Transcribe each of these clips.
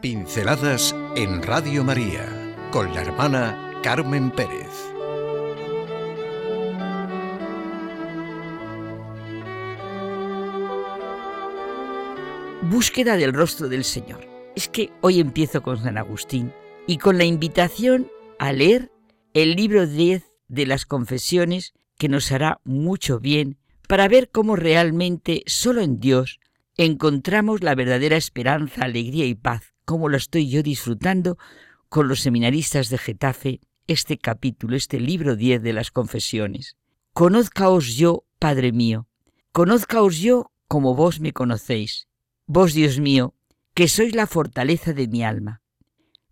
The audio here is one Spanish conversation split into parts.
Pinceladas en Radio María con la hermana Carmen Pérez. Búsqueda del rostro del Señor. Es que hoy empiezo con San Agustín y con la invitación a leer el libro 10 de las confesiones que nos hará mucho bien para ver cómo realmente solo en Dios encontramos la verdadera esperanza, alegría y paz, como lo estoy yo disfrutando con los seminaristas de Getafe este capítulo, este libro 10 de las confesiones. Conozcaos yo, Padre mío, conozcaos yo como vos me conocéis, vos Dios mío, que sois la fortaleza de mi alma.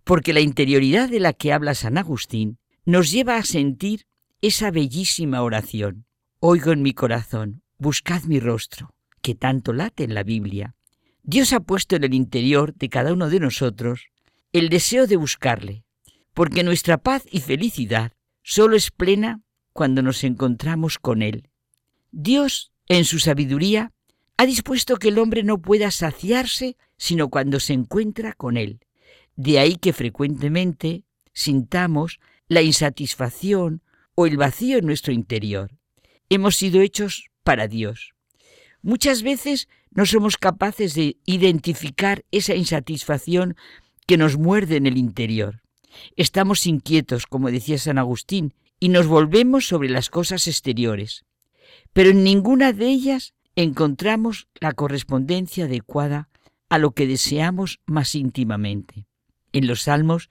Porque la interioridad de la que habla San Agustín nos lleva a sentir esa bellísima oración. Oigo en mi corazón, buscad mi rostro que tanto late en la Biblia, Dios ha puesto en el interior de cada uno de nosotros el deseo de buscarle, porque nuestra paz y felicidad solo es plena cuando nos encontramos con Él. Dios, en su sabiduría, ha dispuesto que el hombre no pueda saciarse sino cuando se encuentra con Él. De ahí que frecuentemente sintamos la insatisfacción o el vacío en nuestro interior. Hemos sido hechos para Dios. Muchas veces no somos capaces de identificar esa insatisfacción que nos muerde en el interior. Estamos inquietos, como decía San Agustín, y nos volvemos sobre las cosas exteriores. Pero en ninguna de ellas encontramos la correspondencia adecuada a lo que deseamos más íntimamente. En los salmos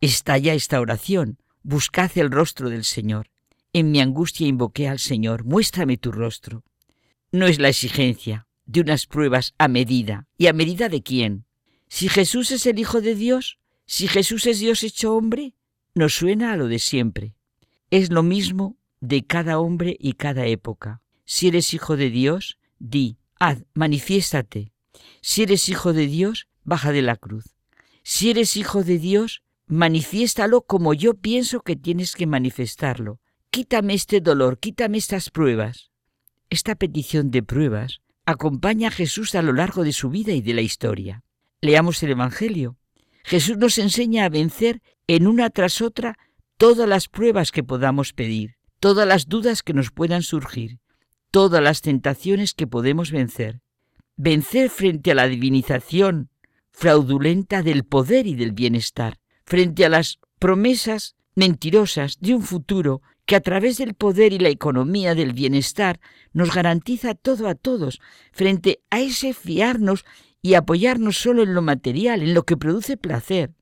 está ya esta oración, buscad el rostro del Señor. En mi angustia invoqué al Señor, muéstrame tu rostro no es la exigencia de unas pruebas a medida. ¿Y a medida de quién? Si Jesús es el Hijo de Dios, si Jesús es Dios hecho hombre, nos suena a lo de siempre. Es lo mismo de cada hombre y cada época. Si eres hijo de Dios, di, haz, manifiéstate. Si eres hijo de Dios, baja de la cruz. Si eres hijo de Dios, manifiéstalo como yo pienso que tienes que manifestarlo. Quítame este dolor, quítame estas pruebas. Esta petición de pruebas acompaña a Jesús a lo largo de su vida y de la historia. Leamos el Evangelio. Jesús nos enseña a vencer en una tras otra todas las pruebas que podamos pedir, todas las dudas que nos puedan surgir, todas las tentaciones que podemos vencer. Vencer frente a la divinización fraudulenta del poder y del bienestar, frente a las promesas mentirosas de un futuro que a través del poder y la economía del bienestar nos garantiza todo a todos, frente a ese fiarnos y apoyarnos solo en lo material, en lo que produce placer.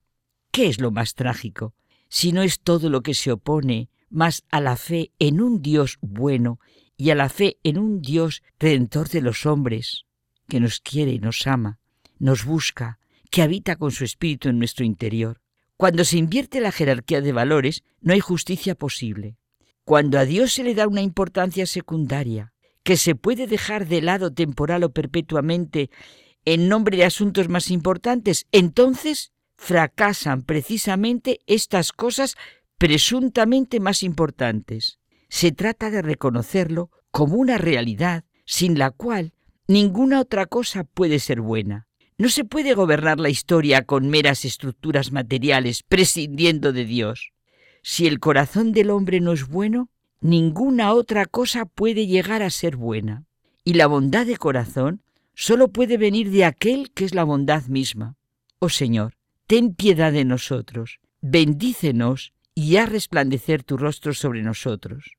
¿Qué es lo más trágico? Si no es todo lo que se opone más a la fe en un Dios bueno y a la fe en un Dios redentor de los hombres, que nos quiere y nos ama, nos busca, que habita con su espíritu en nuestro interior. Cuando se invierte la jerarquía de valores, no hay justicia posible. Cuando a Dios se le da una importancia secundaria, que se puede dejar de lado temporal o perpetuamente en nombre de asuntos más importantes, entonces fracasan precisamente estas cosas presuntamente más importantes. Se trata de reconocerlo como una realidad sin la cual ninguna otra cosa puede ser buena. No se puede gobernar la historia con meras estructuras materiales, prescindiendo de Dios. Si el corazón del hombre no es bueno, ninguna otra cosa puede llegar a ser buena. Y la bondad de corazón solo puede venir de aquel que es la bondad misma. Oh Señor, ten piedad de nosotros, bendícenos y haz resplandecer tu rostro sobre nosotros.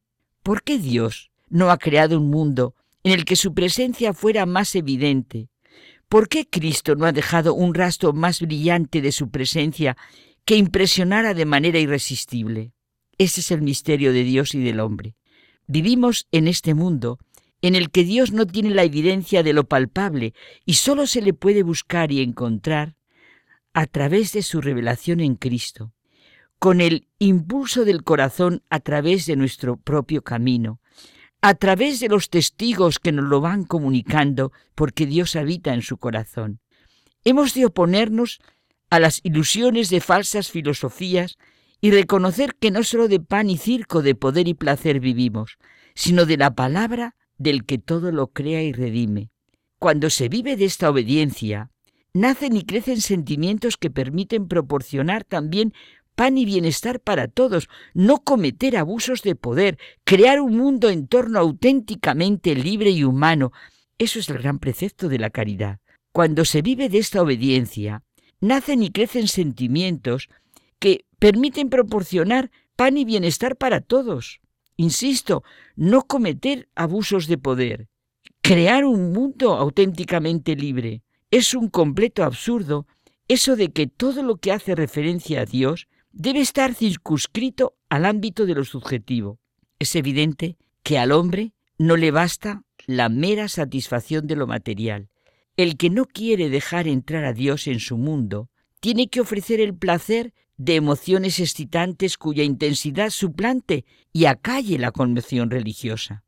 ¿Por qué Dios no ha creado un mundo en el que su presencia fuera más evidente? ¿Por qué Cristo no ha dejado un rastro más brillante de su presencia que impresionara de manera irresistible. Ese es el misterio de Dios y del hombre. Vivimos en este mundo en el que Dios no tiene la evidencia de lo palpable y solo se le puede buscar y encontrar a través de su revelación en Cristo, con el impulso del corazón a través de nuestro propio camino, a través de los testigos que nos lo van comunicando porque Dios habita en su corazón. Hemos de oponernos a las ilusiones de falsas filosofías y reconocer que no solo de pan y circo, de poder y placer vivimos, sino de la palabra del que todo lo crea y redime. Cuando se vive de esta obediencia, nacen y crecen sentimientos que permiten proporcionar también pan y bienestar para todos, no cometer abusos de poder, crear un mundo en torno auténticamente libre y humano. Eso es el gran precepto de la caridad. Cuando se vive de esta obediencia, nacen y crecen sentimientos que permiten proporcionar pan y bienestar para todos. Insisto, no cometer abusos de poder, crear un mundo auténticamente libre. Es un completo absurdo eso de que todo lo que hace referencia a Dios debe estar circunscrito al ámbito de lo subjetivo. Es evidente que al hombre no le basta la mera satisfacción de lo material. El que no quiere dejar entrar a Dios en su mundo tiene que ofrecer el placer de emociones excitantes cuya intensidad suplante y acalle la conmoción religiosa.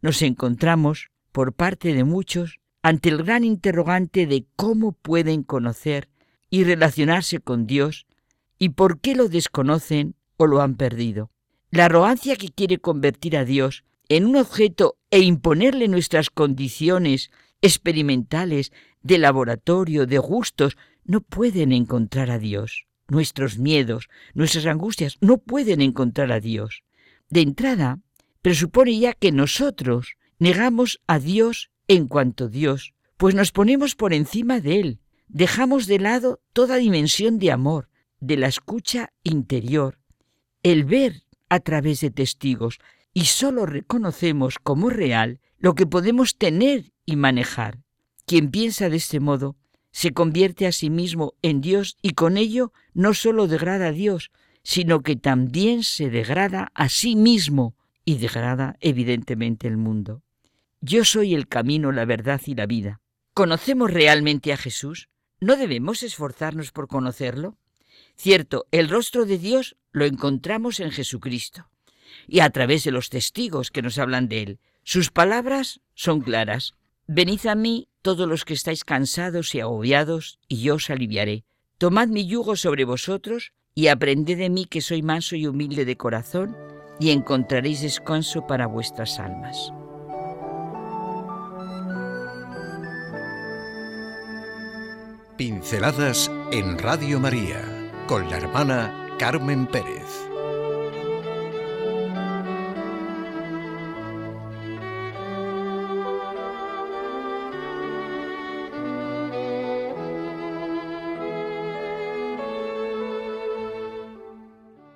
Nos encontramos, por parte de muchos, ante el gran interrogante de cómo pueden conocer y relacionarse con Dios y por qué lo desconocen o lo han perdido. La arrogancia que quiere convertir a Dios en un objeto e imponerle nuestras condiciones experimentales de laboratorio, de gustos, no pueden encontrar a Dios. Nuestros miedos, nuestras angustias no pueden encontrar a Dios. De entrada, presupone ya que nosotros negamos a Dios en cuanto Dios, pues nos ponemos por encima de Él, dejamos de lado toda dimensión de amor, de la escucha interior, el ver a través de testigos, y solo reconocemos como real lo que podemos tener y manejar. Quien piensa de este modo se convierte a sí mismo en Dios y con ello no solo degrada a Dios, sino que también se degrada a sí mismo y degrada evidentemente el mundo. Yo soy el camino, la verdad y la vida. ¿Conocemos realmente a Jesús? ¿No debemos esforzarnos por conocerlo? Cierto, el rostro de Dios lo encontramos en Jesucristo y a través de los testigos que nos hablan de Él. Sus palabras son claras. Venid a mí todos los que estáis cansados y agobiados, y yo os aliviaré. Tomad mi yugo sobre vosotros y aprended de mí que soy manso y humilde de corazón, y encontraréis descanso para vuestras almas. Pinceladas en Radio María con la hermana Carmen Pérez.